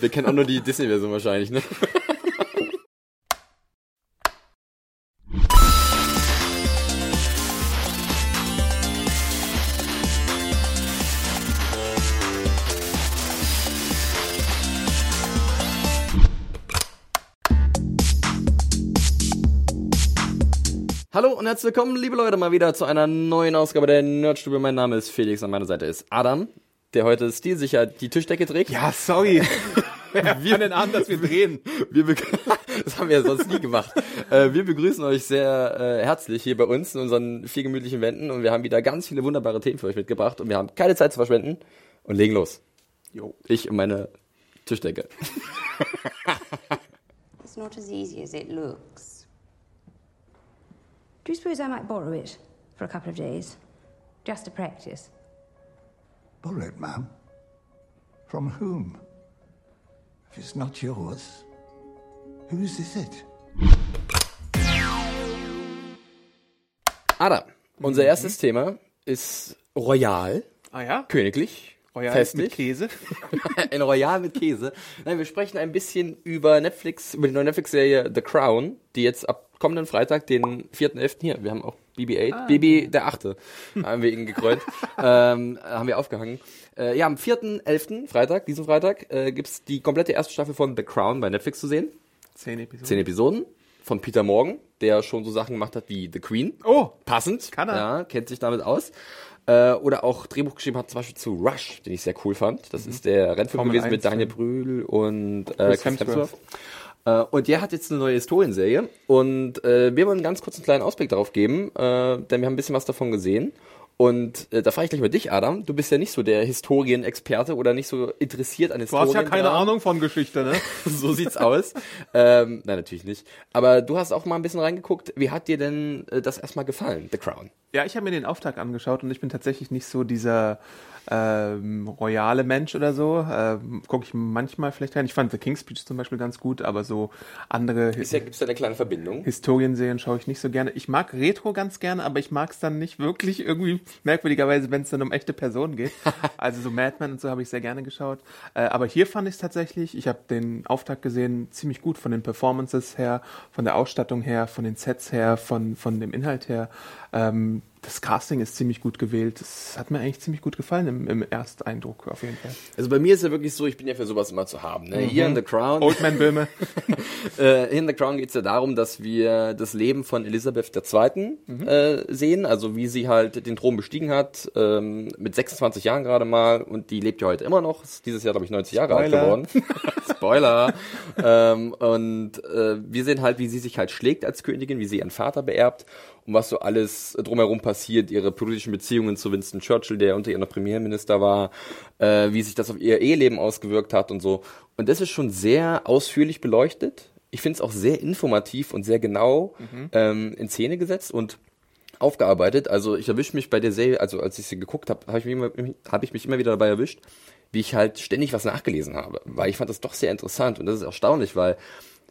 Wir kennen auch nur die Disney-Version wahrscheinlich, ne? Hallo und herzlich willkommen, liebe Leute, mal wieder zu einer neuen Ausgabe der Nerdstube. Mein Name ist Felix, an meiner Seite ist Adam, der heute stilsicher die Tischdecke trägt. Ja, sorry. wir fangen an, dass wir drehen. Wir das haben wir ja sonst nie gemacht. Äh, wir begrüßen euch sehr äh, herzlich hier bei uns in unseren vier gemütlichen Wänden und wir haben wieder ganz viele wunderbare Themen für euch mitgebracht und wir haben keine Zeit zu verschwenden und legen los. Jo. Ich und meine Tischdecke. It's not as easy as it looks. Do you suppose I might borrow it for a couple of days? Just to practice. Borrow it, ma'am. From whom? If it's not yours, whose is it? Adam, unser erstes Thema ist Royal, Ah ja? königlich, Royal festlich. mit Käse. Ein Royal mit Käse. Nein, wir sprechen ein bisschen über Netflix, über die neue Netflix-Serie The Crown, die jetzt ab kommenden Freitag, den 4.11. hier, wir haben auch BB-8, BB der Achte, haben wir ihn gekrönt, ähm, haben wir aufgehangen. Äh, ja, am 4.11., Freitag, diesen Freitag, äh, gibt's die komplette erste Staffel von The Crown bei Netflix zu sehen. Zehn Episoden. Zehn Episoden von Peter Morgan, der schon so Sachen gemacht hat wie The Queen. Oh, Passend. Kann er. Ja, kennt sich damit aus. Äh, oder auch Drehbuch geschrieben hat, zum Beispiel zu Rush, den ich sehr cool fand. Das ist der Rennfilm Formel gewesen mit 1 Daniel. Brühl und äh, Chris Hemsworth. Hemsworth. Äh, und der hat jetzt eine neue Historienserie. Und äh, wir wollen ganz kurz einen kleinen Ausblick darauf geben, äh, denn wir haben ein bisschen was davon gesehen. Und äh, da frage ich gleich mal dich, Adam. Du bist ja nicht so der Historienexperte oder nicht so interessiert an du Historien. hast ja keine Ahnung von Geschichte, ne? so sieht's aus. ähm, nein, natürlich nicht. Aber du hast auch mal ein bisschen reingeguckt. Wie hat dir denn äh, das erstmal gefallen, The Crown? Ja, ich habe mir den Auftakt angeschaut und ich bin tatsächlich nicht so dieser ähm, royale Mensch oder so. Ähm, Gucke ich manchmal vielleicht rein. Ich fand The King's Speech zum Beispiel ganz gut, aber so andere ja, gibt's da eine kleine Verbindung? Historienserien schaue ich nicht so gerne. Ich mag Retro ganz gerne, aber ich mag es dann nicht wirklich irgendwie merkwürdigerweise, wenn es dann um echte Personen geht. also so Mad Men und so habe ich sehr gerne geschaut. Äh, aber hier fand ich es tatsächlich, ich habe den Auftakt gesehen, ziemlich gut von den Performances her, von der Ausstattung her, von den Sets her, von, von dem Inhalt her. Ähm, das Casting ist ziemlich gut gewählt. Das hat mir eigentlich ziemlich gut gefallen im, im Ersteindruck auf jeden Fall. Also bei mir ist ja wirklich so, ich bin ja für sowas immer zu haben. Ne? Hier in The Crown. Old Man Böhme. äh, in The Crown geht's ja darum, dass wir das Leben von Elisabeth II. Äh, sehen, also wie sie halt den Thron bestiegen hat, ähm, mit 26 Jahren gerade mal und die lebt ja heute immer noch, ist dieses Jahr glaube ich 90 Jahre alt Spoiler. geworden. Spoiler. ähm, und äh, wir sehen halt, wie sie sich halt schlägt als Königin, wie sie ihren Vater beerbt und was so alles drumherum passiert, ihre politischen Beziehungen zu Winston Churchill, der unter ihr noch Premierminister war, äh, wie sich das auf ihr Eheleben ausgewirkt hat und so. Und das ist schon sehr ausführlich beleuchtet. Ich finde es auch sehr informativ und sehr genau ähm, in Szene gesetzt und aufgearbeitet. Also ich erwische mich bei der Serie, also als ich sie geguckt habe, habe ich, mich immer- hab ich mich immer wieder dabei erwischt, wie ich halt ständig was nachgelesen habe. Weil ich fand das doch sehr interessant und das ist erstaunlich, weil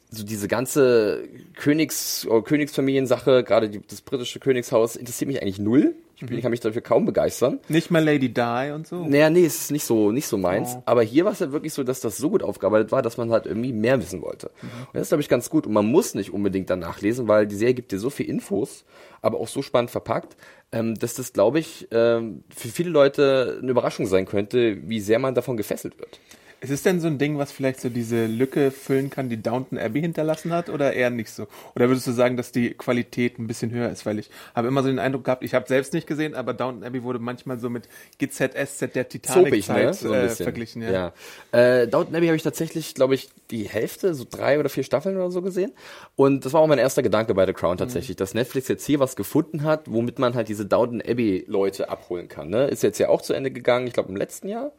so diese ganze Königs- oder Königsfamiliensache, gerade die, das britische Königshaus, interessiert mich eigentlich null. Ich, bin, ich kann mich dafür kaum begeistern. Nicht mal Lady Di und so. Naja, nee, es ist nicht so, nicht so meins. Oh. Aber hier war es ja wirklich so, dass das so gut aufgearbeitet war, dass man halt irgendwie mehr wissen wollte. Und das ist, glaube ich, ganz gut. Und man muss nicht unbedingt danach lesen, weil die Serie gibt dir so viel Infos, aber auch so spannend verpackt, ähm, dass das, glaube ich, ähm, für viele Leute eine Überraschung sein könnte, wie sehr man davon gefesselt wird. Ist es denn so ein Ding, was vielleicht so diese Lücke füllen kann, die Downton Abbey hinterlassen hat, oder eher nicht so? Oder würdest du sagen, dass die Qualität ein bisschen höher ist? Weil ich habe immer so den Eindruck gehabt, ich habe selbst nicht gesehen, aber Downton Abbey wurde manchmal so mit GZSZ der Titanic-Zeit ne? so äh, verglichen. Ja. Ja. Äh, Downton Abbey habe ich tatsächlich, glaube ich, die Hälfte, so drei oder vier Staffeln oder so gesehen. Und das war auch mein erster Gedanke bei The Crown tatsächlich, dass Netflix jetzt hier was gefunden hat, womit man halt diese Downton Abbey Leute abholen kann. Ne? Ist jetzt ja auch zu Ende gegangen, ich glaube im letzten Jahr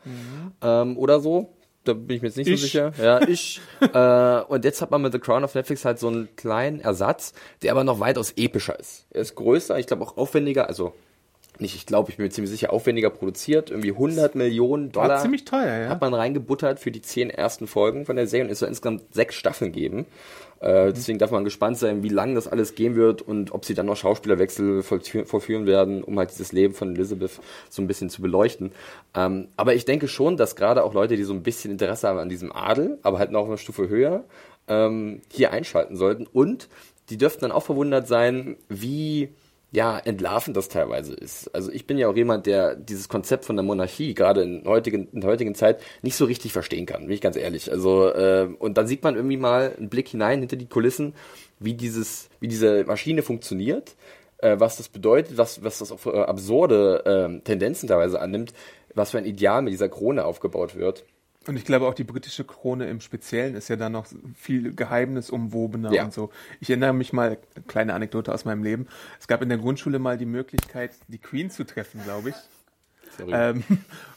ähm, oder so. Da bin ich mir jetzt nicht Ich. so sicher. Ja, ich. äh, und jetzt hat man mit The Crown auf Netflix halt so einen kleinen Ersatz, der aber noch weitaus epischer ist. Er ist größer, ich glaube auch aufwendiger, also nicht, ich glaube, ich bin mir ziemlich sicher, aufwendiger produziert. Irgendwie 100 Millionen Dollar War ziemlich teuer, ja. hat man reingebuttert für die zehn ersten Folgen von der Serie und es soll insgesamt sechs Staffeln geben. Äh, deswegen darf man gespannt sein, wie lange das alles gehen wird und ob sie dann noch Schauspielerwechsel vollführen, werden, um halt dieses Leben von Elizabeth so ein bisschen zu beleuchten. Ähm, aber ich denke schon, dass gerade auch Leute, die so ein bisschen Interesse haben an diesem Adel, aber halt noch eine Stufe höher, ähm, hier einschalten sollten. Und die dürften dann auch verwundert sein, wie ja, entlarvend das teilweise ist. Also ich bin ja auch jemand, der dieses Konzept von der Monarchie gerade in, heutigen, in der heutigen Zeit nicht so richtig verstehen kann, bin ich ganz ehrlich. Also äh, und dann sieht man irgendwie mal einen Blick hinein hinter die Kulissen, wie dieses, wie diese Maschine funktioniert, äh, was das bedeutet, was, was das auf äh, absurde äh, Tendenzen teilweise annimmt, was für ein Ideal mit dieser Krone aufgebaut wird. Und ich glaube auch die britische Krone im Speziellen ist ja da noch viel geheimnisumwobener Ja. und so. Ich erinnere mich mal, kleine Anekdote aus meinem Leben. Es gab in der Grundschule mal die Möglichkeit, die Queen zu treffen, glaube ich. Ähm,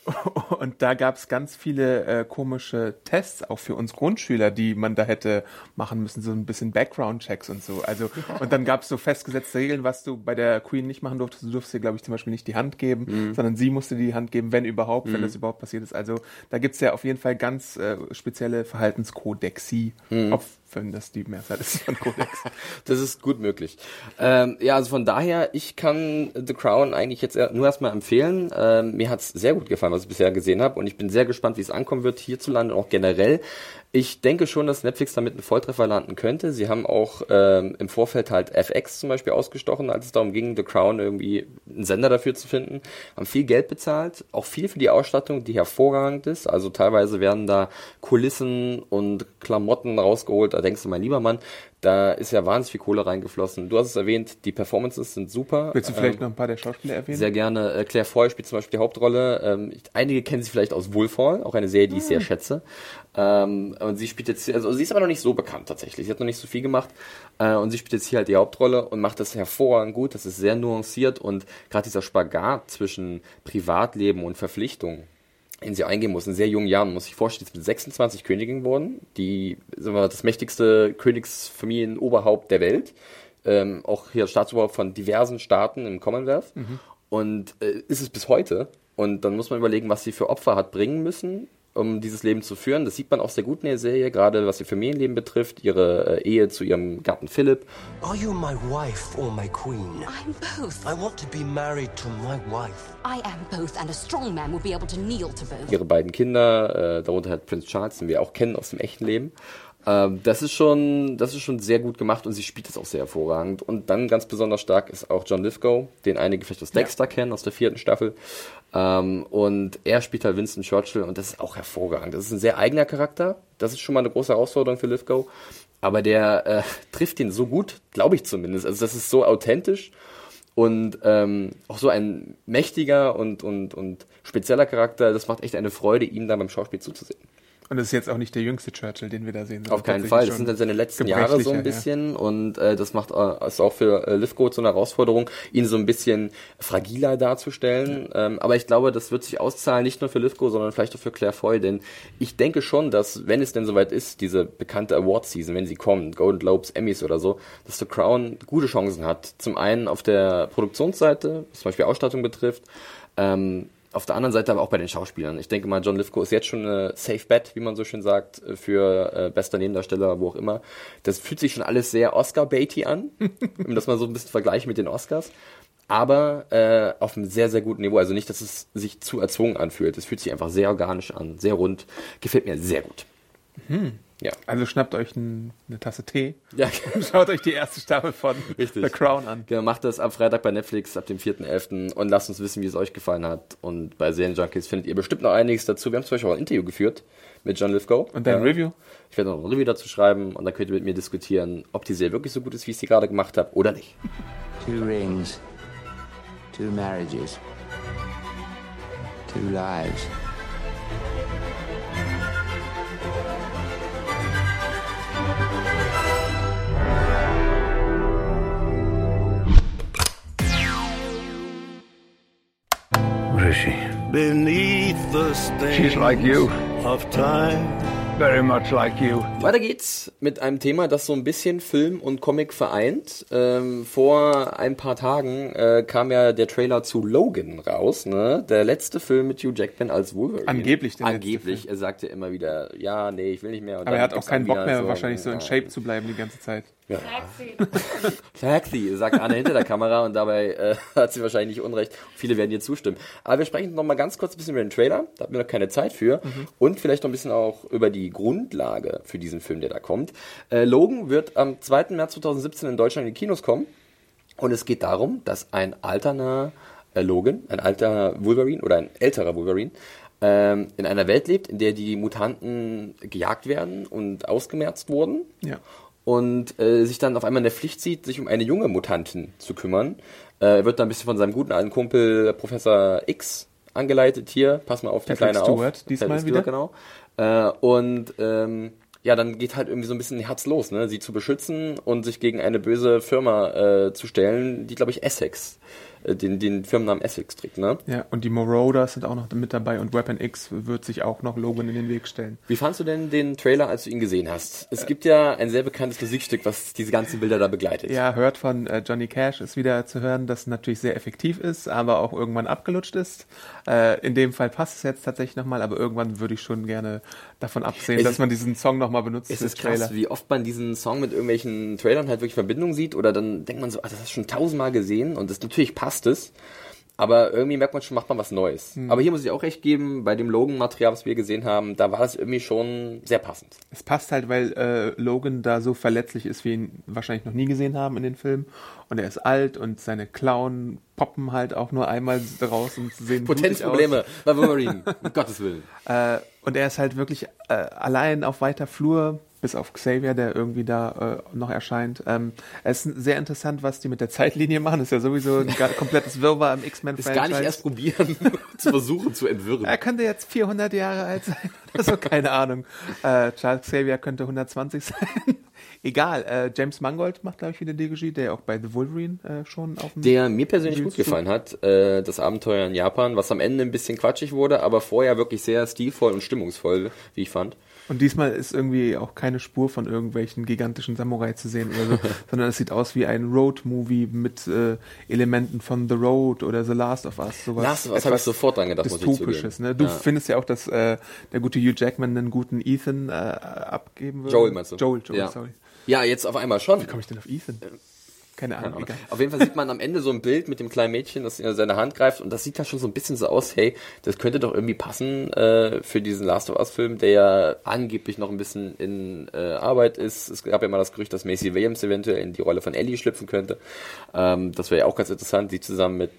und da gab es ganz viele äh, komische Tests, auch für uns Grundschüler, die man da hätte machen müssen, so ein bisschen Background-Checks und so. Also, und dann gab es so festgesetzte Regeln, was du bei der Queen nicht machen durftest. Du durftest ihr, glaube ich, zum Beispiel nicht die Hand geben, Mhm. sondern sie musste dir die Hand geben, wenn überhaupt, wenn das überhaupt passiert ist. Also da gibt's ja auf jeden Fall ganz äh, spezielle Verhaltenskodexe, Mhm. Wenn das die Mehrzahl ist von Kodex. Das ist gut möglich. Ähm, ja, also von daher, ich kann The Crown eigentlich jetzt nur erstmal empfehlen. Ähm, mir hat's sehr gut gefallen, was ich bisher gesehen habe und ich bin sehr gespannt, wie es ankommen wird hierzulande und auch generell. Ich denke schon, dass Netflix damit einen Volltreffer landen könnte. Sie haben auch ähm, im Vorfeld halt FX zum Beispiel ausgestochen, als es darum ging, The Crown irgendwie einen Sender dafür zu finden. Haben viel Geld bezahlt, auch viel für die Ausstattung, die hervorragend ist. Also teilweise werden da Kulissen und Klamotten rausgeholt. Da denkst du, mein lieber Mann, da ist ja wahnsinnig viel Kohle reingeflossen. Du hast es erwähnt, die Performances sind super. Willst du vielleicht Ähm, noch ein paar der Schauspieler erwähnen? sehr gerne. Äh, Claire Foy spielt zum Beispiel die Hauptrolle. Ähm, einige kennen sie vielleicht aus Wohlfall, auch eine Serie, die ich sehr schätze. Ähm, und sie spielt jetzt, also sie ist aber noch nicht so bekannt tatsächlich. Sie hat noch nicht so viel gemacht. Äh, und sie spielt jetzt hier halt die Hauptrolle und macht das hervorragend gut. Das ist sehr nuanciert und gerade dieser Spagat zwischen Privatleben und Verpflichtung in sie eingehen muss, in sehr jungen Jahren, muss ich vorstellen, ist mit 26 Königinnen geworden, die sagen wir, mal, das mächtigste Königsfamilienoberhaupt der Welt, ähm, auch hier Staatsoberhaupt von diversen Staaten im Commonwealth. Und äh, ist es bis heute. Und dann muss man überlegen, was sie für Opfer hat bringen müssen, um dieses Leben zu führen. Das sieht man auch sehr gut in der Serie, gerade was ihr Familienleben betrifft, ihre äh, Ehe zu ihrem Gatten Philipp. Are you my wife or my queen? I'm both. I want to be married to my wife. I am both, and a strong man will be able to kneel to both. ihre beiden Kinder, äh, darunter halt Prince Charles, den wir auch kennen aus dem echten Leben. Ähm, das ist schon, das ist schon sehr gut gemacht und sie spielt das auch sehr hervorragend. Und dann ganz besonders stark ist auch John Lithgow, den einige vielleicht aus Dexter kennen, aus der vierten Staffel. Ähm, und er spielt halt Winston Churchill und das ist auch hervorragend. Das ist ein sehr eigener Charakter. Das ist schon mal eine große Herausforderung für Lithgow. Aber der äh, trifft ihn so gut, glaube ich zumindest. Also das ist so authentisch und ähm, auch so ein mächtiger und, und, und spezieller Charakter. Das macht echt eine Freude, ihm da beim Schauspiel zuzusehen. Und das ist jetzt auch nicht der jüngste Churchill, den wir da sehen. Auf keinen Fall. Das sind dann seine letzten Jahre so ein bisschen und äh, das macht äh, ist auch für äh, Lithgow so eine Herausforderung, ihn so ein bisschen fragiler darzustellen. Ähm, aber ich glaube, das wird sich auszahlen, nicht nur für Lithgow, sondern vielleicht auch für Claire Foy, denn ich denke schon, dass wenn es denn soweit ist, diese bekannte Award-Season, wenn sie kommt, Golden Globes, Emmys oder so, dass The Crown gute Chancen hat. Zum einen auf der Produktionsseite, was zum Beispiel Ausstattung betrifft, ähm, auf der anderen Seite aber auch bei den Schauspielern. Ich denke mal, John Lithgow ist jetzt schon eine Safe Bet, wie man so schön sagt, für äh, bester Nebendarsteller, wo auch immer. Das fühlt sich schon alles sehr Oscar-baity an, um das mal so ein bisschen vergleichen mit den Oscars. Aber äh, auf einem sehr, sehr guten Niveau. Also nicht, dass es sich zu erzwungen anfühlt. Es fühlt sich einfach sehr organisch an, sehr rund. Gefällt mir sehr gut. Ja. Also schnappt euch ein, eine Tasse Tee Ja, und schaut euch die erste Staffel von Richtig. The Crown an. Genau, macht das am Freitag bei Netflix ab dem 4.11. und lasst uns wissen, wie es euch gefallen hat. Und bei Serienjunkies findet ihr bestimmt noch einiges dazu. Wir haben zum Beispiel auch ein Interview geführt mit John Lithgow. Und dein Ja. Review? Ich werde noch ein Review dazu schreiben und dann könnt ihr mit mir diskutieren, ob die Serie wirklich so gut ist, wie ich sie gerade gemacht habe oder nicht. Two rings, two marriages, two lives. What is she? Beneath the stain She's like you. of time. Very much like you. Weiter geht's mit einem Thema, das so ein bisschen Film und Comic vereint. Ähm, vor ein paar Tagen äh, kam ja der Trailer zu Logan raus, ne? Der letzte Film mit Hugh Jackman als Wolverine. Angeblich der letzte Angeblich. Er sagte immer wieder, ja, nee, ich will nicht mehr. Und Aber er hat auch keinen Bock mehr, wahrscheinlich so in Shape zu bleiben die ganze Zeit. Taxi, sagt Anne hinter der Kamera und dabei äh, hat sie wahrscheinlich nicht unrecht. Viele werden ihr zustimmen. Aber wir sprechen noch mal ganz kurz ein bisschen über den Trailer. Da hatten wir noch keine Zeit für. Und vielleicht noch ein bisschen auch über die Grundlage für diesen Film, der da kommt. Äh, Logan wird am 2. März 2017 in Deutschland in die Kinos kommen. Und es geht darum, dass ein alterner äh, Logan, ein alter Wolverine oder ein älterer Wolverine, ähm, in einer Welt lebt, in der die Mutanten gejagt werden und ausgemerzt wurden Ja. Und äh, sich dann auf einmal in der Pflicht sieht, sich um eine junge Mutantin zu kümmern. Äh, Er wird dann ein bisschen von seinem guten alten Kumpel Professor X angeleitet hier. Pass mal auf die Kleine Stewart auf. diesmal Patrick wieder. Stewart, genau. Äh, und ähm, ja, dann geht halt irgendwie so ein bisschen Herz los, ne? sie zu beschützen und sich gegen eine böse Firma äh, zu stellen, die, glaube ich, Essex, äh, den, den Firmennamen Essex trägt. Ne? Ja, und die Marauders sind auch noch mit dabei und Weapon X wird sich auch noch Logan in den Weg stellen. Wie fandst du denn den Trailer, als du ihn gesehen hast? Es gibt ja ein sehr bekanntes Musikstück, was diese ganzen Bilder da begleitet. Ja, hört von äh, Johnny Cash ist wieder zu hören, das natürlich sehr effektiv ist, aber auch irgendwann abgelutscht ist. Äh, in dem Fall passt es jetzt tatsächlich nochmal, aber irgendwann würde ich schon gerne davon absehen, Es dass ist- man diesen Song nochmal benutzt Es ist krass, Trailer. wie oft man diesen Song mit irgendwelchen Trailern halt wirklich Verbindung sieht oder dann denkt man so, ah, das hast du schon tausendmal gesehen und das natürlich passt es. Aber irgendwie merkt man schon, macht man was Neues. Hm. Aber hier muss ich auch recht geben, bei dem Logan-Material, was wir gesehen haben, da war das irgendwie schon sehr passend. Es passt halt, weil äh, Logan da so verletzlich ist, wie wir ihn wahrscheinlich noch nie gesehen haben in den Filmen. Und er ist alt und seine Klauen poppen halt auch nur einmal raus und sehen Potenzprobleme bei Wolverine, um Gottes Willen. Äh, und er ist halt wirklich äh, allein auf weiter Flur, bis auf Xavier, der irgendwie da äh, noch erscheint. Ähm, es ist sehr interessant, was die mit der Zeitlinie machen. Ist ja sowieso ein komplettes Wirrwarr im X-Men-Franchise. gar nicht erst probieren, zu versuchen zu entwirren. Er könnte jetzt 400 Jahre alt sein oder so, keine Ahnung. Äh, Charles Xavier könnte 120 sein. Egal, äh, James Mangold macht, glaube ich, wieder die Regie, der auch bei The Wolverine äh, schon auf dem... Der mir persönlich gut Spielst du? gefallen hat, äh, das Abenteuer in Japan, was am Ende ein bisschen quatschig wurde, aber vorher wirklich sehr stilvoll und stimmungsvoll, wie ich fand. Und diesmal ist irgendwie auch keine Spur von irgendwelchen gigantischen Samurai zu sehen oder so, sondern es sieht aus wie ein Road-Movie mit äh, Elementen von The Road oder The Last of Us. Sowas Last of Us habe ich sofort dran gedacht, muss ich Dystopisches. Ne? Du Ja. findest ja auch, dass äh, der gute Hugh Jackman einen guten Ethan äh, abgeben würde. Joel meinst du? Joel, Joel, ja. sorry. Ja, jetzt auf einmal schon. Wie komme ich denn auf Ethan? Keine Ahnung, egal. Auf jeden Fall sieht man am Ende so ein Bild mit dem kleinen Mädchen, das in seine Hand greift und das sieht da schon so ein bisschen so aus, hey, das könnte doch irgendwie passen äh, für diesen Last of Us Film, der ja angeblich noch ein bisschen in äh, Arbeit ist. Es gab ja mal das Gerücht, dass Macy Williams eventuell in die Rolle von Ellie schlüpfen könnte. Ähm, das wäre ja auch ganz interessant, die zusammen mit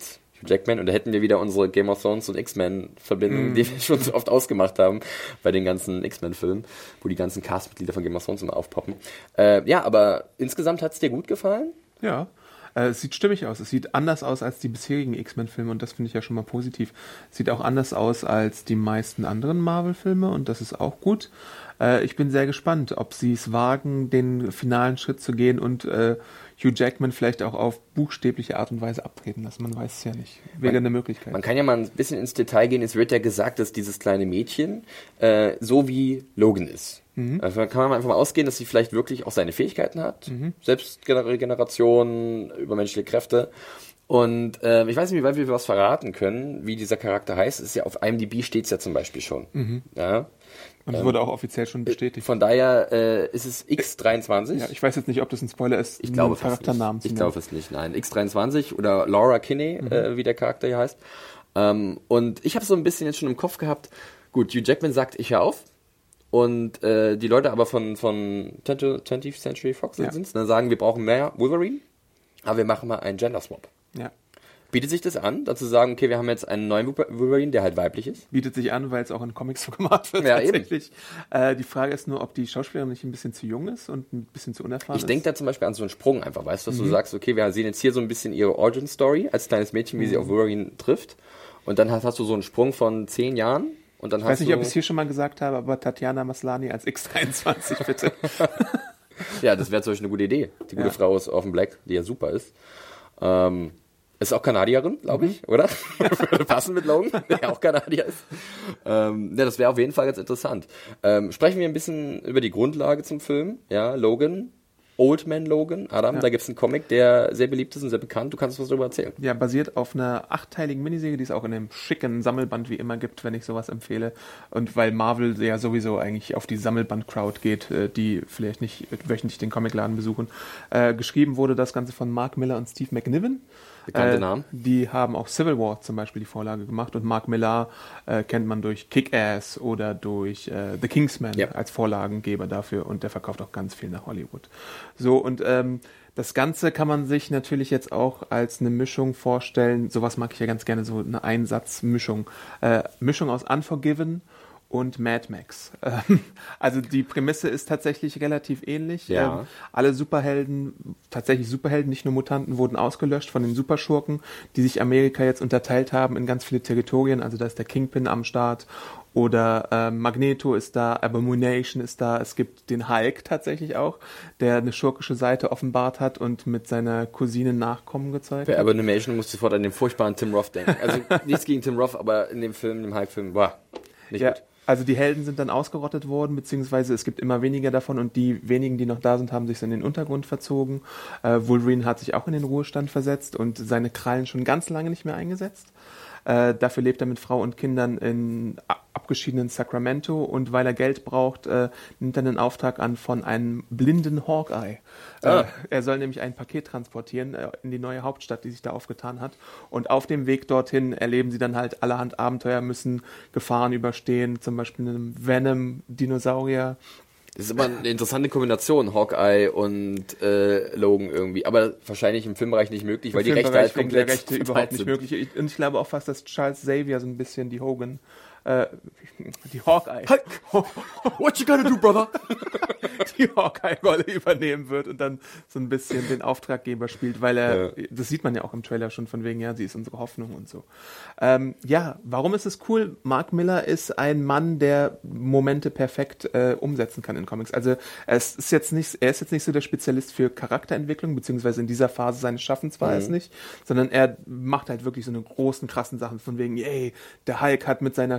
Hugh Jackman und da hätten wir wieder unsere Game of Thrones und X-Men-Verbindung, die wir schon so oft ausgemacht haben bei den ganzen X-Men-Filmen, wo die ganzen Castmitglieder von Game of Thrones immer aufpoppen. Äh, ja, aber insgesamt hat es dir gut gefallen? Ja. Äh, es sieht stimmig aus. Es sieht anders aus als die bisherigen X-Men-Filme und das finde ich ja schon mal positiv. Es sieht auch anders aus als die meisten anderen Marvel-Filme und das ist auch gut. Äh, ich bin sehr gespannt, ob sie es wagen, den finalen Schritt zu gehen und äh, Hugh Jackman vielleicht auch auf buchstäbliche Art und Weise abtreten lassen. Man weiß es ja nicht. Wäre eine Möglichkeit. Man kann ja mal ein bisschen ins Detail gehen. Es wird ja gesagt, dass dieses kleine Mädchen äh, so wie Logan ist. Also kann man einfach mal ausgehen, dass sie vielleicht wirklich auch seine Fähigkeiten hat. Selbstregeneration, übermenschliche Kräfte. Und äh, ich weiß nicht, wie weit wir was verraten können, wie dieser Charakter heißt. Es ist ja auf IMDb steht es ja zum Beispiel schon. Ja? Und es wurde auch offiziell schon bestätigt. Von daher äh, ist es X23. ja, ich weiß jetzt nicht, ob das ein Spoiler ist, Ich glaube fast Charakternamen nicht. Ich glaube es nicht, nein. X23 oder Laura Kinney, äh, wie der Charakter hier heißt. Ähm, und ich habe so ein bisschen jetzt schon im Kopf gehabt, gut, Hugh Jackman sagt, ich hör auf. Und äh, die Leute aber von, von 20th Century Fox Ja. sind's, ne, sagen, wir brauchen mehr Wolverine, aber wir machen mal einen Gender Swap. Ja. Bietet sich das an, dazu sagen, okay, wir haben jetzt einen neuen Wolverine, der halt weiblich ist? Bietet sich an, weil es auch in Comics so gemacht wird. Ja, eben. tatsächlich. Äh, die Frage ist nur, ob die Schauspielerin nicht ein bisschen zu jung ist und ein bisschen zu unerfahren Ich ist. denke da zum Beispiel an so einen Sprung einfach, weißt du, dass Mhm. du sagst, okay, wir sehen jetzt hier so ein bisschen ihre Origin Story als kleines Mädchen, wie sie Mhm. auf Wolverine trifft. Und dann hast, hast du so einen Sprung von zehn Jahren und dann Ich hast weiß nicht, du. ob ich es hier schon mal gesagt habe, aber Tatjana Maslani als X23, bitte. Ja, das wäre zum Beispiel eine gute Idee. Die gute Ja. Frau aus Orphan Black, die ja super ist. Ähm, ist auch Kanadierin, glaube ich, Mhm. oder? Würde passen mit Logan, der auch Kanadier ist. Ähm, ja, das wäre auf jeden Fall ganz interessant. Ähm, sprechen wir ein bisschen über die Grundlage zum Film. Ja, Logan, Old Man Logan, Adam, Ja. da gibt's einen Comic, der sehr beliebt ist und sehr bekannt. Du kannst was darüber erzählen. Ja, basiert auf einer achtteiligen Miniserie, die es auch in einem schicken Sammelband wie immer gibt, wenn ich sowas empfehle. Und weil Marvel ja sowieso eigentlich auf die Sammelband-Crowd geht, äh, die vielleicht nicht wöchentlich den Comicladen besuchen. Äh, geschrieben wurde das Ganze von Mark Miller und Steve McNiven. Bekannte Äh, Namen. Die haben auch Civil War zum Beispiel die Vorlage gemacht und Mark Millar äh, kennt man durch Kick-Ass oder durch äh, The Kingsman Ja. als Vorlagengeber dafür und der verkauft auch ganz viel nach Hollywood. So und ähm, das Ganze kann man sich natürlich jetzt auch als eine Mischung vorstellen. Sowas mag ich ja ganz gerne, so eine Einsatzmischung. Äh, Mischung aus Unforgiven und Mad Max. Ähm, Also die Prämisse ist tatsächlich relativ ähnlich. Ja. Ähm, alle Superhelden, tatsächlich Superhelden, nicht nur Mutanten, wurden ausgelöscht von den Superschurken, die sich Amerika jetzt unterteilt haben in ganz viele Territorien. Also da ist der Kingpin am Start oder ähm, Magneto ist da, Abomination ist da. Es gibt den Hulk tatsächlich auch, der eine schurkische Seite offenbart hat und mit seiner Cousine Nachkommen gezeigt Bei hat. Abomination musst du sofort an den furchtbaren Tim Roth denken. Also nichts gegen Tim Roth, aber in dem Film, dem Hulk-Film, war nicht Ja, gut. Also die Helden sind dann ausgerottet worden, beziehungsweise es gibt immer weniger davon und die wenigen, die noch da sind, haben sich in den Untergrund verzogen. Äh, Wolverine hat sich auch in den Ruhestand versetzt und seine Krallen schon ganz lange nicht mehr eingesetzt. Äh, dafür lebt er mit Frau und Kindern in abgeschiedenen Sacramento und weil er Geld braucht, äh, nimmt er einen Auftrag an von einem blinden Hawkeye. Ah. Äh, er soll nämlich ein Paket transportieren äh, in die neue Hauptstadt, die sich da aufgetan hat. Und auf dem Weg dorthin erleben sie dann halt allerhand Abenteuer, müssen Gefahren überstehen, zum Beispiel einem Venom-Dinosaurier. Das ist immer eine interessante Kombination, Hawkeye und äh, Logan irgendwie. Aber wahrscheinlich im Filmbereich nicht möglich, weil die Im Rechte Filmbereich halt wegen der komplett Rechte überhaupt nicht sind. möglich. Ich- Und ich glaube auch fast, dass Charles Xavier so ein bisschen die Hogan, äh, die Hawkeye, What you gonna do, brother? die Hawkeye-Rolle übernehmen wird und dann so ein bisschen den Auftraggeber spielt, weil er, das sieht man ja auch im Trailer schon von wegen, ja, sie ist unsere Hoffnung und so. Ähm, ja, warum ist es cool? Mark Miller ist ein Mann, der Momente perfekt äh, umsetzen kann in Comics. Also es ist jetzt nicht, er ist jetzt nicht so der Spezialist für Charakterentwicklung, beziehungsweise in dieser Phase seines Schaffens war er es nicht, sondern er macht halt wirklich so eine großen, krassen Sachen von wegen, yay, der Hulk hat mit seiner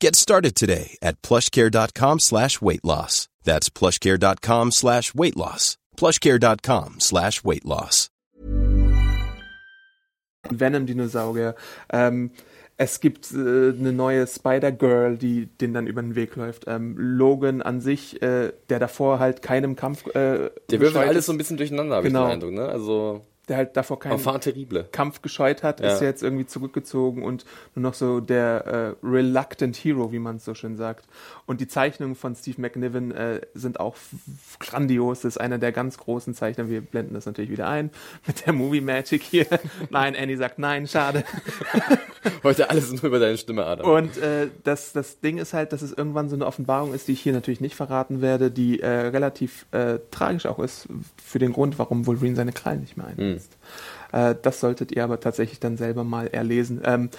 Get started today at plushcare.com slash weight loss. That's plushcare.com slash weight loss. plushcare.com slash weight loss. Venom-Dinosaurier. Ähm, es gibt äh, eine neue Spider-Girl, die den dann über den Weg läuft. Ähm, Logan an sich, äh, der davor halt keinem Kampf. Äh, Der wirft alles so ein bisschen durcheinander, habe Genau. ich den Eindruck. Ne? Also der halt davor keinen. Kampf gescheut hat, Ja. ist jetzt irgendwie zurückgezogen und nur noch so der äh, reluctant Hero, wie man es so schön sagt. Und die Zeichnungen von Steve McNiven äh, sind auch grandios. Das ist einer der ganz großen Zeichner. Wir blenden das natürlich wieder ein mit der Movie Magic hier. nein, Annie sagt nein, schade. Heute alles nur über deine Stimme, Adam. Und äh, das, das Ding ist halt, dass es irgendwann so eine Offenbarung ist, die ich hier natürlich nicht verraten werde, die äh, relativ äh, tragisch auch ist für den Grund, warum Wolverine seine Krallen nicht mehr einsetzt. Äh, das solltet ihr aber tatsächlich dann selber mal erlesen. Ähm,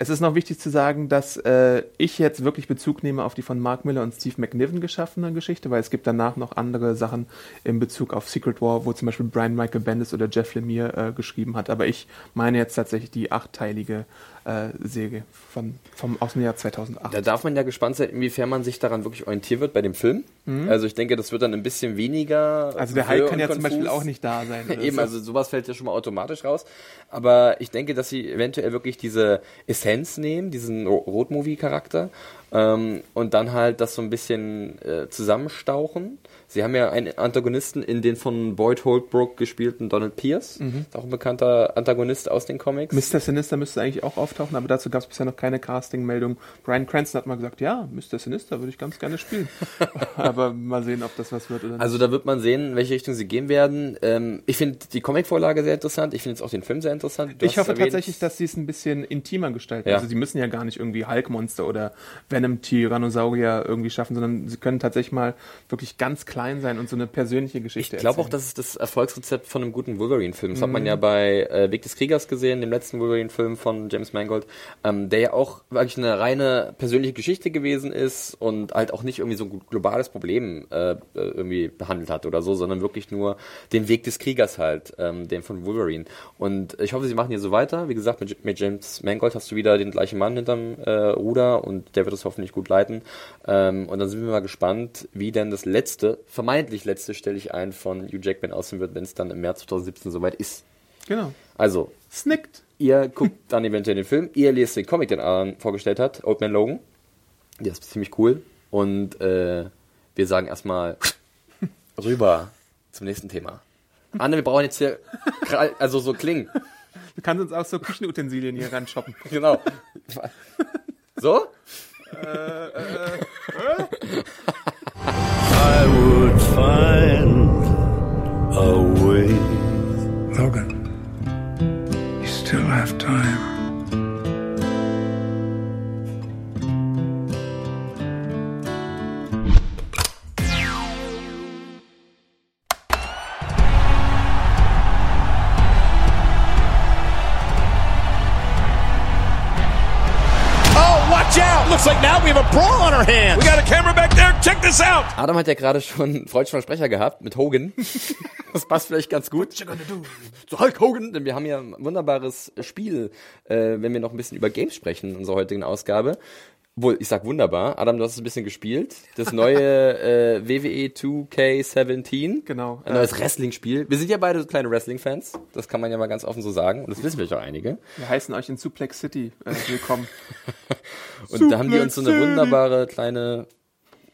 es ist noch wichtig zu sagen, dass äh, ich jetzt wirklich Bezug nehme auf die von Mark Miller und Steve McNiven geschaffene Geschichte, weil es gibt danach noch andere Sachen in Bezug auf Secret War, wo zum Beispiel Brian Michael Bendis oder Jeff Lemire äh, geschrieben hat. Aber ich meine jetzt tatsächlich die achtteilige äh, Serie von, vom, aus dem Jahr 2008. Da darf man ja gespannt sein, inwiefern man sich daran wirklich orientieren wird bei dem Film. Mhm. Also ich denke, das wird dann ein bisschen weniger. Also der Hulk kann ja zum. Beispiel auch nicht da sein. Eben, so. also sowas fällt ja schon mal automatisch raus. Aber ich denke, dass sie eventuell wirklich diese Essenz nehmen, diesen Ro- Road-Movie-Charakter, ähm, und dann halt das so ein bisschen äh, zusammenstauchen. Sie haben ja einen Antagonisten in den von Boyd Holbrook gespielten Donald Pierce, Mhm. ist auch ein bekannter Antagonist aus den Comics. Mr. Sinister müsste eigentlich auch auftauchen, aber dazu gab es bisher noch keine Casting-Meldung. Brian Cranston hat mal gesagt, ja, Mr. Sinister würde ich ganz gerne spielen. aber mal sehen, ob das was wird oder nicht. Also da wird man sehen, in welche Richtung sie gehen werden. Ähm, ich finde die Comicvorlage sehr interessant. Ich finde jetzt auch den Film sehr interessant. Du ich hoffe tatsächlich, dass sie es ein bisschen intimer gestalten. Ja. Also sie müssen ja gar nicht irgendwie Hulk-Monster oder Venom-Tyrannosaurier irgendwie schaffen, sondern sie können tatsächlich mal wirklich ganz klein sein und so eine persönliche Geschichte Ich glaube auch, das ist das Erfolgsrezept von einem guten Wolverine-Film. Das hat man Mhm. ja bei äh, Weg des Kriegers gesehen, dem letzten Wolverine-Film von James Mangold, ähm, der ja auch wirklich eine reine persönliche Geschichte gewesen ist und halt auch nicht irgendwie so ein globales Problem äh, äh, irgendwie behandelt hat oder so, sondern wirklich nur den Weg des Kriegers halt, ähm, den von Wolverine. Und ich hoffe, sie machen hier so weiter. Wie gesagt, mit, mit James Mangold hast du wieder den gleichen Mann hinterm äh, Ruder und der wird es hoffentlich gut leiten. Ähm, und dann sind wir mal gespannt, wie denn das letzte, vermeintlich letzte, stelle ich ein, von Hugh Jackman aussehen wird, wenn es dann im März 2017 soweit ist. Genau. Also, Snickt. ihr guckt dann eventuell den Film, ihr lest den Comic, den Aaron vorgestellt hat, Old Man Logan. Der ist ziemlich cool. Und äh, wir sagen erstmal rüber zum nächsten Thema. Anne, wir brauchen jetzt hier also so klingen. Du kannst uns auch so Küchenutensilien hier ran shoppen. Genau. So? I would find a way. Logan, you still have time. Adam hat ja gerade schon einen freudschen Versprecher gehabt mit Hogan. Das passt vielleicht ganz gut. So Hulk Hogan, denn wir haben ja ein wunderbares Spiel, äh, wenn wir noch ein bisschen über Games sprechen in unserer heutigen Ausgabe. Wohl, ich sag wunderbar. Adam, du hast es ein bisschen gespielt. Das neue äh, WWE 2K17. Genau. Ein neues Wrestling-Spiel. Wir sind ja beide so kleine Wrestling-Fans. Das kann man ja mal ganz offen so sagen. Und das wissen vielleicht auch einige. Wir heißen euch in Suplex City äh, willkommen. Und da haben die uns so eine Suplex wunderbare kleine,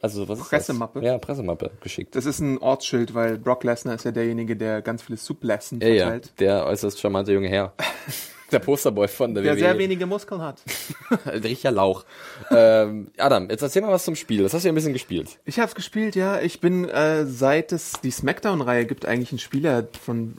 also was ist Pressemappe. Das? Ja, Pressemappe geschickt. Das ist ein Ortsschild, weil Brock Lesnar ist ja derjenige, der ganz viele Suplessen Ja, ja, verteilt. der äußerst charmante junge Herr. Der Posterboy von der, Der WWE. sehr wenige Muskeln hat. Der ja Lauch. ähm, Adam, jetzt erzähl mal was zum Spiel. Das hast du ja ein bisschen gespielt. Ich habe es gespielt, ja. Ich bin äh, seit es die Smackdown-Reihe gibt eigentlich einen Spieler von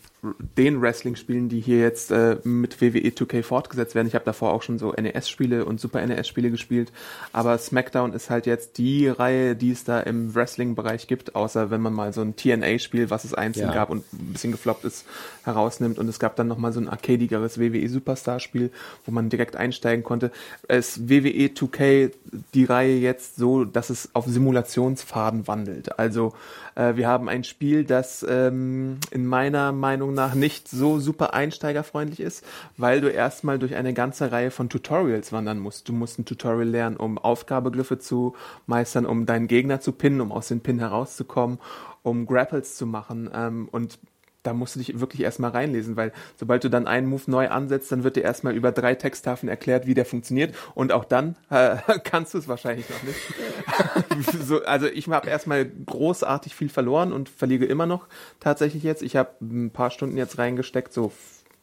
den Wrestling-Spielen, die hier jetzt äh, mit WWE 2K fortgesetzt werden. Ich habe davor auch schon so NES-Spiele und Super NES-Spiele gespielt, aber Smackdown ist halt jetzt die Reihe, die es da im Wrestling-Bereich gibt, außer wenn man mal so ein TNA-Spiel, was es einzeln Ja. gab und ein bisschen gefloppt ist, herausnimmt. Und es gab dann nochmal so ein arcadigeres WWE Superstar-Spiel, wo man direkt einsteigen konnte. Es WWE 2K die Reihe jetzt so, dass es auf Simulationsfaden wandelt. Also äh, wir haben ein Spiel, das ähm, in meiner Meinung nach nicht so super einsteigerfreundlich ist, weil du erstmal durch eine ganze Reihe von Tutorials wandern musst. Du musst ein Tutorial lernen, um Aufgabegriffe zu meistern, um deinen Gegner zu pinnen, um aus dem Pin herauszukommen, um Grapples zu machen ähm, und da musst du dich wirklich erstmal reinlesen, weil sobald du dann einen Move neu ansetzt, dann wird dir erstmal über drei Texttafeln erklärt, wie der funktioniert und auch dann äh, kannst du es wahrscheinlich noch nicht. so, also ich habe erstmal großartig viel verloren und verliere immer noch tatsächlich jetzt. Ich habe ein paar Stunden jetzt reingesteckt, so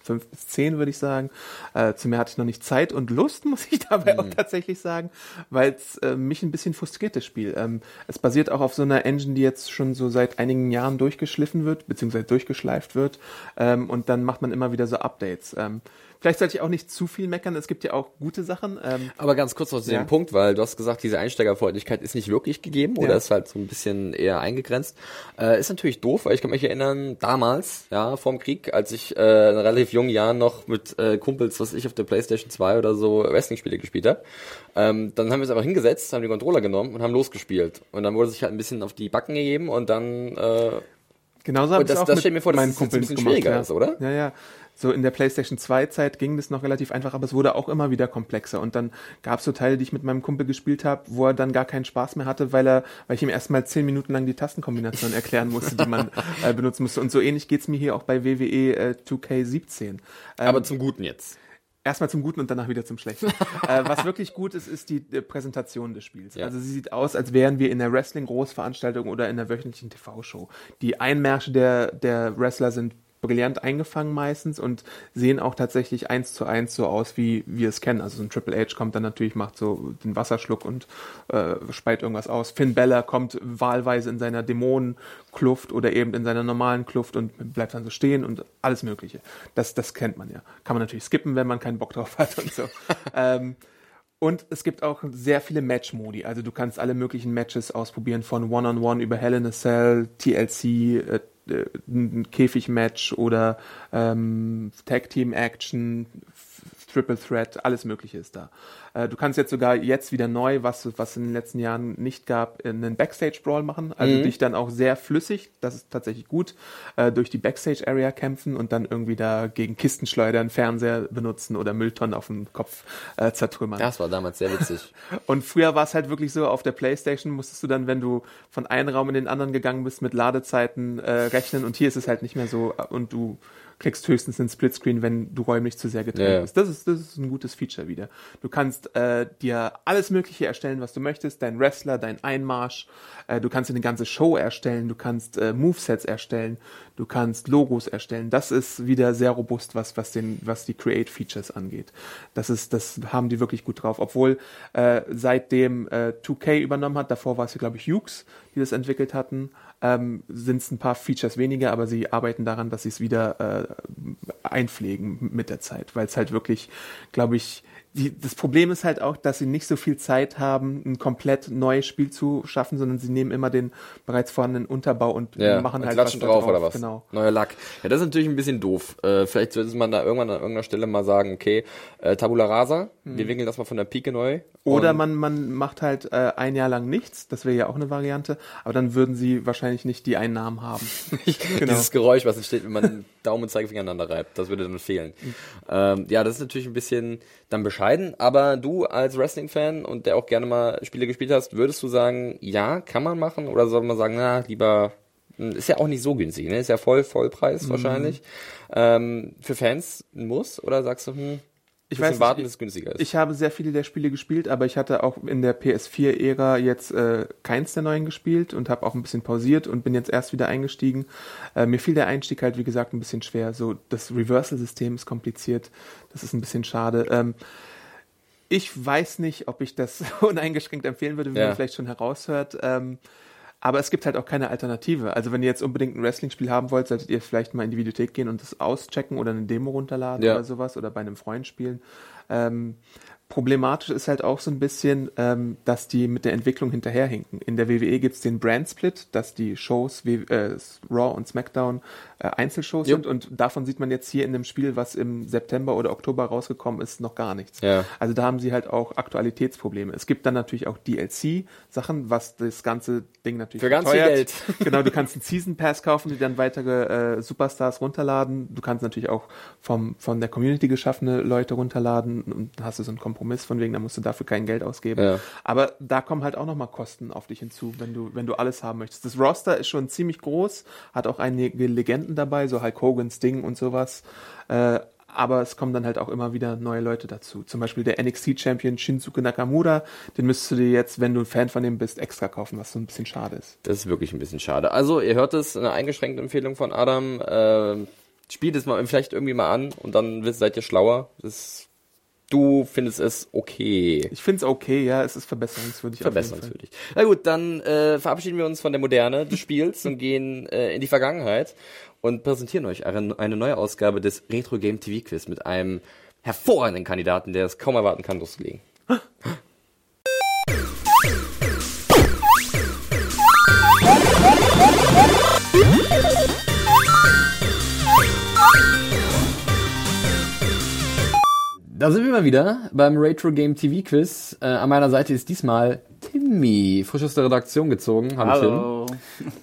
fünf bis zehn würde ich sagen. Äh, zu mehr hatte ich noch nicht Zeit und Lust, muss ich dabei auch tatsächlich sagen, weil es äh, mich ein bisschen frustriert, das Spiel. Ähm, es basiert auch auf so einer Engine, die jetzt schon so seit einigen Jahren durchgeschliffen wird, beziehungsweise durchgeschleift wird. Ähm, und dann macht man immer wieder so Updates. Ähm, vielleicht sollte ich auch nicht zu viel meckern, es gibt ja auch gute Sachen. Ähm, Aber ganz kurz noch zu Ja. dem Punkt, weil du hast gesagt, diese Einsteigerfreundlichkeit ist nicht wirklich gegeben oder Ja. ist halt so ein bisschen eher eingegrenzt. Äh, ist natürlich doof, weil ich kann mich erinnern, damals, ja, vorm Krieg, als ich äh, in jungen Jahren noch mit äh, Kumpels, was ich auf der Playstation 2 oder so Wrestling-Spiele gespielt habe, ähm, dann haben wir uns einfach hingesetzt, haben den Controller genommen und haben losgespielt. Und dann wurde sich halt ein bisschen auf die Backen gegeben und dann äh, Genauso habe ich das, auch das mit mir vor, meinen Kumpels bisschen gemacht, schwieriger ja. ist, oder? Ja, ja. So in der PlayStation 2 Zeit ging das noch relativ einfach, aber es wurde auch immer wieder komplexer. Und dann gab es so Teile, die ich mit meinem Kumpel gespielt habe, wo er dann gar keinen Spaß mehr hatte, weil er, weil ich ihm erstmal zehn Minuten lang die Tastenkombination erklären musste, die man äh, benutzen musste. Und so ähnlich geht's mir hier auch bei WWE äh, 2K17. Ähm, Aber zum Guten jetzt. Erstmal zum Guten und danach wieder zum Schlechten. äh, was wirklich gut ist, ist die, Präsentation des Spiels. Ja. Also sie sieht aus, als wären wir in der Wrestling-Großveranstaltung oder in der wöchentlichen TV-Show. Die Einmärsche der, der Wrestler sind brillant eingefangen meistens und sehen auch tatsächlich eins zu eins so aus, wie wir es kennen. Also so ein Triple H kommt dann natürlich, macht so den Wasserschluck und äh, speit irgendwas aus. Finn Bella kommt wahlweise in seiner Dämonenkluft oder eben in seiner normalen Kluft und bleibt dann so stehen und alles Mögliche. Das, das kennt man ja. Kann man natürlich skippen, wenn man keinen Bock drauf hat und so. ähm, und es gibt auch sehr viele Match-Modi. Also du kannst alle möglichen Matches ausprobieren, von One-on-One über Hell in a Cell, TLC, äh, ein Käfig-Match oder ähm, Tag-Team-Action, Triple Threat, alles Mögliche ist da. Äh, du kannst jetzt sogar jetzt wieder neu, was, was in den letzten Jahren nicht gab, einen Backstage-Brawl machen. Also Mhm. dich dann auch sehr flüssig, das ist tatsächlich gut, äh, durch die Backstage-Area kämpfen und dann irgendwie da gegen Kisten schleudern, Fernseher benutzen oder Mülltonnen auf dem Kopf äh, zertrümmern. Das war damals sehr witzig. Und früher war es halt wirklich so, auf der Playstation musstest du dann, wenn du von einem Raum in den anderen gegangen bist, mit Ladezeiten äh, rechnen und hier ist es halt nicht mehr so äh, und du kriegst höchstens einen Splitscreen, wenn du räumlich zu sehr getrennt Ja, bist. Das ist, das ist ein gutes Feature wieder. Du kannst äh, dir alles Mögliche erstellen, was du möchtest, dein Wrestler, dein Einmarsch, äh, du kannst dir eine ganze Show erstellen, du kannst äh, Movesets erstellen, du kannst Logos erstellen. Das ist wieder sehr robust, was, was, den, was die Create-Features angeht. Das ist, das haben die wirklich gut drauf. Obwohl äh, seitdem äh, 2K übernommen hat, davor war es glaube ich, Hughes, die das entwickelt hatten, ähm, sind es ein paar Features weniger, aber sie arbeiten daran, dass sie es wieder äh, einpflegen mit der Zeit, weil es halt wirklich, glaube ich, die, das Problem ist halt auch, dass sie nicht so viel Zeit haben, ein komplett neues Spiel zu schaffen, sondern sie nehmen immer den bereits vorhandenen Unterbau und Ja, machen und halt klatschen da drauf, oder was? Genau. Neuer Lack. Ja, das ist natürlich ein bisschen doof. Äh, vielleicht sollte man da irgendwann an irgendeiner Stelle mal sagen, okay, äh, Tabula Rasa, wir wickeln das mal von der Pike neu. Oder man, man macht halt äh, ein Jahr lang nichts, das wäre ja auch eine Variante, aber dann würden sie wahrscheinlich nicht die Einnahmen haben. genau. Dieses Geräusch, was entsteht, wenn man Daumen und Zeigefinger aneinander reibt, das würde dann fehlen. Ähm, ja, das ist natürlich ein bisschen dann bescheiden, aber du als Wrestling-Fan und der auch gerne mal Spiele gespielt hast, würdest du sagen, ja, kann man machen oder soll man sagen, na, lieber, hm, ist ja auch nicht so günstig, ne? Ist ja voll Vollpreis Mhm. wahrscheinlich. Ähm, für Fans Muss oder sagst du, hm, Ich weiß warten, nicht, bis es günstiger ist? Ich habe sehr viele der Spiele gespielt, aber ich hatte auch in der PS4-Ära jetzt äh, keins der neuen gespielt und habe auch ein bisschen pausiert und bin jetzt erst wieder eingestiegen. Äh, mir fiel der Einstieg halt, wie gesagt, ein bisschen schwer. So das Reversal-System ist kompliziert. Das ist ein bisschen schade. Ähm, ich weiß nicht, ob ich das uneingeschränkt empfehlen würde, wie Ja. man vielleicht schon heraushört. Ähm, aber es gibt halt auch keine Alternative. Also wenn ihr jetzt unbedingt ein Wrestling-Spiel haben wollt, solltet ihr vielleicht mal in die Videothek gehen und das auschecken oder eine Demo runterladen Ja. oder sowas oder bei einem Freund spielen. Ähm, problematisch ist halt auch so ein bisschen, ähm, dass die mit der Entwicklung hinterherhinken. In der WWE gibt's den Brand-Split, dass die Shows wie äh, Raw und SmackDown äh, Einzelshows Jupp. sind und davon sieht man jetzt hier in dem Spiel, was im September oder Oktober rausgekommen ist, noch gar nichts. Ja. Also da haben sie halt auch Aktualitätsprobleme. Es gibt dann natürlich auch DLC-Sachen, was das ganze Ding natürlich Für ganz viel. Geld. genau, du kannst einen Season Pass kaufen, die dann weitere äh, Superstars runterladen. Du kannst natürlich auch vom, von der Community geschaffene Leute runterladen und dann hast du so einen Kompromiss von wegen, da musst du dafür kein Geld ausgeben. Ja. Aber da kommen halt auch nochmal Kosten auf dich hinzu, wenn du, wenn du alles haben möchtest. Das Roster ist schon ziemlich groß, hat auch einige Legenden dabei, so Hulk Hogan, Sting und sowas. Äh, aber es kommen dann halt auch immer wieder neue Leute dazu. Zum Beispiel der NXT-Champion Shinsuke Nakamura, den müsstest du dir jetzt, wenn du ein Fan von dem bist, extra kaufen, was so ein bisschen schade ist. Das ist wirklich ein bisschen schade. Also, ihr hört es, eine eingeschränkte Empfehlung von Adam. Ähm, spielt es mal vielleicht irgendwie mal an und dann seid ihr schlauer. Das, du findest es okay. Ich finde es okay, ja, es ist verbesserungswürdig. Verbesserungswürdig. Na gut, dann äh, verabschieden wir uns von der Moderne des Spiels und gehen äh, in die Vergangenheit und präsentieren euch eine, eine neue Ausgabe des Retro Game TV Quiz mit einem hervorragenden Kandidaten, der es kaum erwarten kann, loszulegen. Da sind wir mal wieder beim Retro Game TV Quiz. Äh, an meiner Seite ist diesmal Timmy, frisch aus der Redaktion gezogen. Hallo.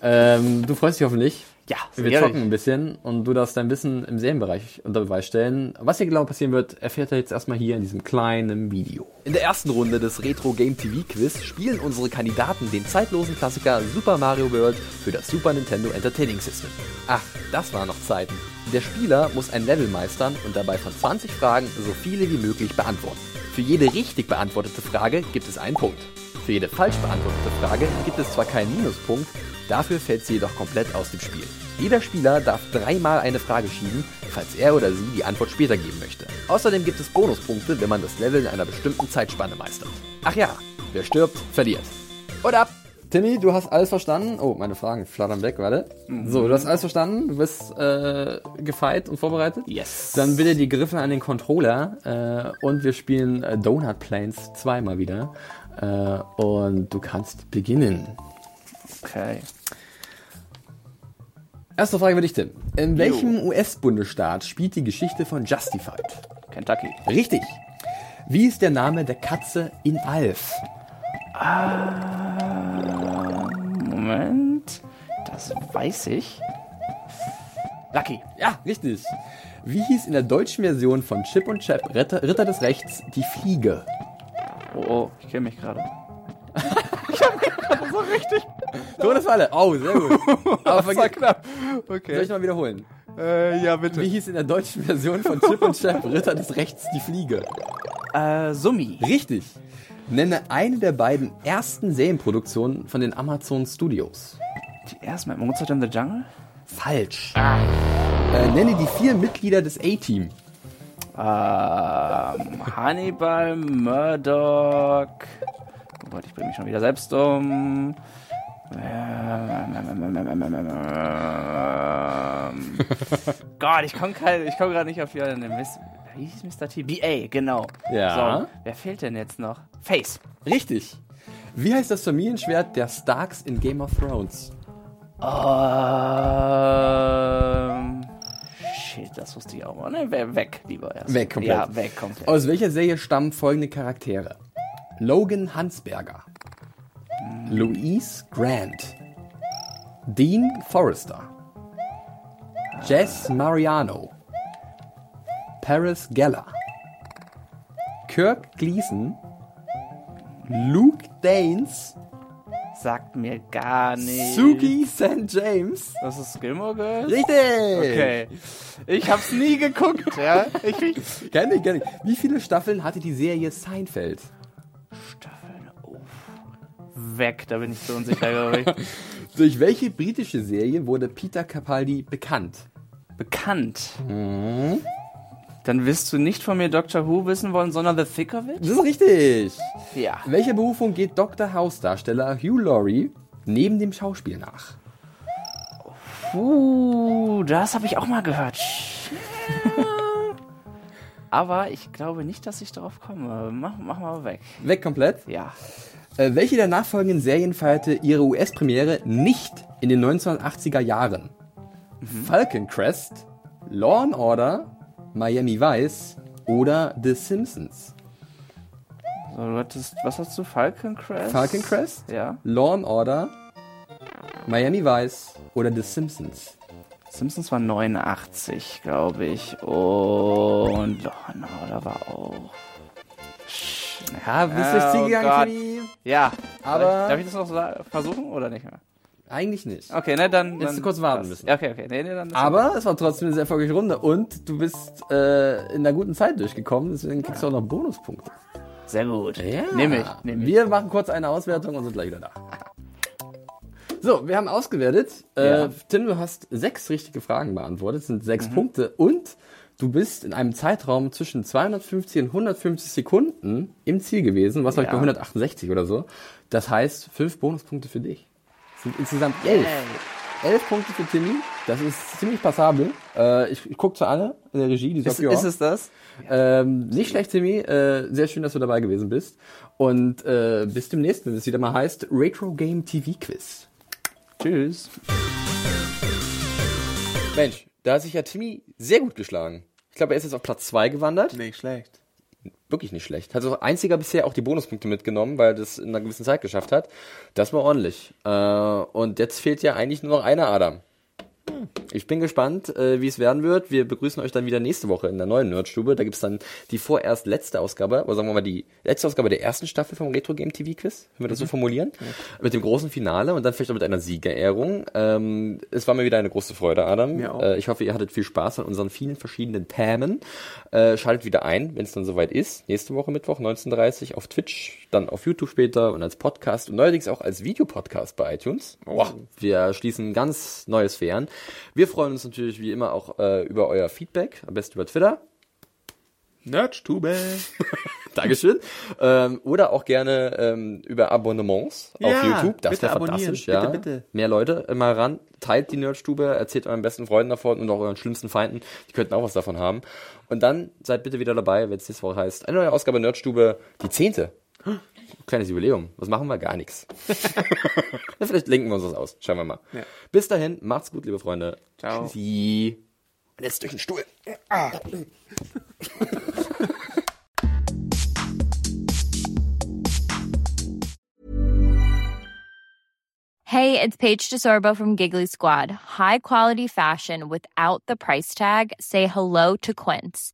Ähm, du freust dich hoffentlich. Ja, Wir sicherlich. zocken ein bisschen und du darfst dein Wissen im Serienbereich unter Beweis stellen. Was hier genau passieren wird, erfährt er jetzt erstmal hier in diesem kleinen Video. In der ersten Runde des Retro Game TV Quiz spielen unsere Kandidaten den zeitlosen Klassiker Super Mario World für das Super Nintendo Entertaining System. Ach, das waren noch Zeiten. Der Spieler muss ein Level meistern und dabei von 20 Fragen so viele wie möglich beantworten. Für jede richtig beantwortete Frage gibt es einen Punkt. Für jede falsch beantwortete Frage gibt es zwar keinen Minuspunkt, dafür fällt sie jedoch komplett aus dem Spiel. Jeder Spieler darf dreimal eine Frage schieben, falls er oder sie die Antwort später geben möchte. Außerdem gibt es Bonuspunkte, wenn man das Level in einer bestimmten Zeitspanne meistert. Ach ja, wer stirbt, verliert. Und ab! Timmy, du hast alles verstanden. Oh, meine Fragen flattern weg, warte. So, du hast alles verstanden. Du bist äh, gefeit und vorbereitet? Yes. Dann bitte die Griffe an den Controller äh, und wir spielen äh, Donut Planes zweimal wieder. Äh, und du kannst beginnen. Okay. Erste Frage für dich, Tim. In welchem US-Bundesstaat spielt die Geschichte von Justified? Kentucky. Richtig. Wie ist der Name der Katze in Alf? Moment. Das weiß ich. Lucky. Ja, richtig. Wie hieß in der deutschen Version von Chip und Chap Ritter, Ritter des Rechts die Fliege? Oh, oh ich kenne mich gerade. ich habe gerade so richtig. Todesfalle. Oh, sehr gut. Aber Das war knapp. soll Okay. ich mal wiederholen? Äh, ja, bitte. Wie hieß in der deutschen Version von Chip und Chap Ritter des Rechts die Fliege? Äh, Summi. Richtig. Nenne eine der beiden ersten Serienproduktionen von den Amazon Studios. Die erste Mal Mozart in the Jungle? Falsch. Äh, nenne die vier Mitglieder des A-Team. Ähm, Hannibal, Murdoch. Oh Gott, ich bringe mich schon wieder selbst um. Ähm, Gott, ich komme ich komm gerade nicht auf die anderen. Wie hieß Mr. T? BA, genau. Ja. So, wer fehlt denn jetzt noch? Face. Richtig. Wie heißt das Familienschwert der Starks in Game of Thrones? Ähm, shit, das wusste ich auch mal. Ne, weg, lieber erst. Weg komplett. Ja, weg komplett. Aus welcher Serie stammen folgende Charaktere? Logan Hansberger, Louise Grant, Dean Forrester, Jess Mariano, Paris Geller, Kirk Gleason, Luke Danes, Sagt mir gar nicht. Suki St. James. Das ist Gilmore Girls? Richtig! Okay. Ich hab's nie geguckt, ja. Ich, ich Kenn ich, kenn ich. Wie viele Staffeln hatte die Serie Seinfeld? Staffeln. Oh. Weg, da bin ich so unsicher, glaube ich. Durch welche britische Serie wurde Peter Capaldi bekannt? Bekannt. Dann wirst du nicht von mir Doctor Who wissen wollen, sondern The Thick of It? Das ist richtig. Ja. Welcher Berufung geht Dr. House-Darsteller Hugh Laurie neben dem Schauspiel nach? Uh, das habe ich auch mal gehört. Aber ich glaube nicht, dass ich darauf komme. Mach, mach mal weg. Weg komplett. Ja. Äh, welche der nachfolgenden Serien feierte ihre US-Premiere nicht in den 1980er Jahren? Falcon Crest, Law and Order, Miami Vice oder The Simpsons? So, du hattest, was hast du? Falcon Crest? Falcon Crest, Ja. Law and Order, Miami Vice oder The Simpsons? Simpsons war 89, glaube ich. Und Law and Order war auch. Ja, bist du Ziel Oh gegangen? Ja. Aber- Darf ich, das noch versuchen oder nicht mehr? Eigentlich nicht. Okay, ne, dann. Jetzt dann du kurz warten das- müssen. Ja, okay, okay. Nee, nee, dann. Aber es war trotzdem eine sehr erfolgreiche Runde und du bist äh, in einer guten Zeit durchgekommen, deswegen kriegst du auch noch Bonuspunkte. Sehr gut. Ja. Nehm ich, nehm ich. Wir machen kurz eine Auswertung und sind gleich wieder da. So, wir haben ausgewertet. Äh, Ja. Tim, du hast sechs richtige Fragen beantwortet, sind sechs Mhm. Punkte und du bist in einem Zeitraum zwischen 250 und 150 Sekunden im Ziel gewesen, was glaube ich Ja. bei 168 oder so. Das heißt, fünf Bonuspunkte für dich. Das sind insgesamt elf. Elf Punkte für Timmy. Das ist ziemlich passabel. Äh, ich ich gucke zu Anne in der Regie. Die sagt, Ist, ist es das? Ähm, nicht schlecht, Timmy. Äh, sehr schön, dass du dabei gewesen bist. Und äh, bis demnächst, wenn es wieder mal heißt Retro Game TV Quiz. Tschüss. Mensch, da hat sich ja Timmy sehr gut geschlagen. Ich glaube, er ist jetzt auf Platz 2 gewandert. Nicht schlecht. Wirklich nicht schlecht. Hat so einziger bisher auch die Bonuspunkte mitgenommen, weil das in einer gewissen Zeit geschafft hat. Das war ordentlich. Äh, und jetzt fehlt ja eigentlich nur noch einer Adam. Ich bin gespannt, äh, wie es werden wird. Wir begrüßen euch dann wieder nächste Woche in der neuen Nerdstube. Da gibt's dann die vorerst letzte Ausgabe, oder sagen wir mal die letzte Ausgabe der ersten Staffel vom Retro Game TV Quiz, wenn wir das so formulieren, mit dem großen Finale und dann vielleicht auch mit einer Siegerehrung. Ähm, es war mir wieder eine große Freude, Adam. Mir auch. Äh, ich hoffe, ihr hattet viel Spaß an unseren vielen verschiedenen Themen. Äh, schaltet wieder ein, wenn es dann soweit ist. Nächste Woche Mittwoch 19.30 auf Twitch, dann auf YouTube später und als Podcast und neuerdings auch als Videopodcast bei iTunes. Wow. Wir schließen ganz neue Sphären. Wir freuen uns natürlich wie immer auch äh, über euer Feedback, am besten über Twitter. Nerdstube. Dankeschön. Ähm, oder auch gerne ähm, über Abonnements auf Ja, YouTube. Das bitte wäre fantastisch. Bitte, ja. bitte. Mehr Leute immer ran. Teilt die Nerdstube, erzählt euren besten Freunden davon und auch euren schlimmsten Feinden. Die könnten auch was davon haben. Und dann seid bitte wieder dabei, wenn es nächste Woche heißt, eine neue Ausgabe Nerdstube, die zehnte. Kleines Jubiläum. Was machen wir? Gar nichts. vielleicht lenken wir uns das aus. Schauen wir mal. Ja. Bis dahin, macht's gut, liebe Freunde. Ciao. Tschüssi. Und jetzt durch den Stuhl. Hey, it's Paige DeSorbo from Giggly Squad. High quality fashion without the price tag. Say hello to Quince.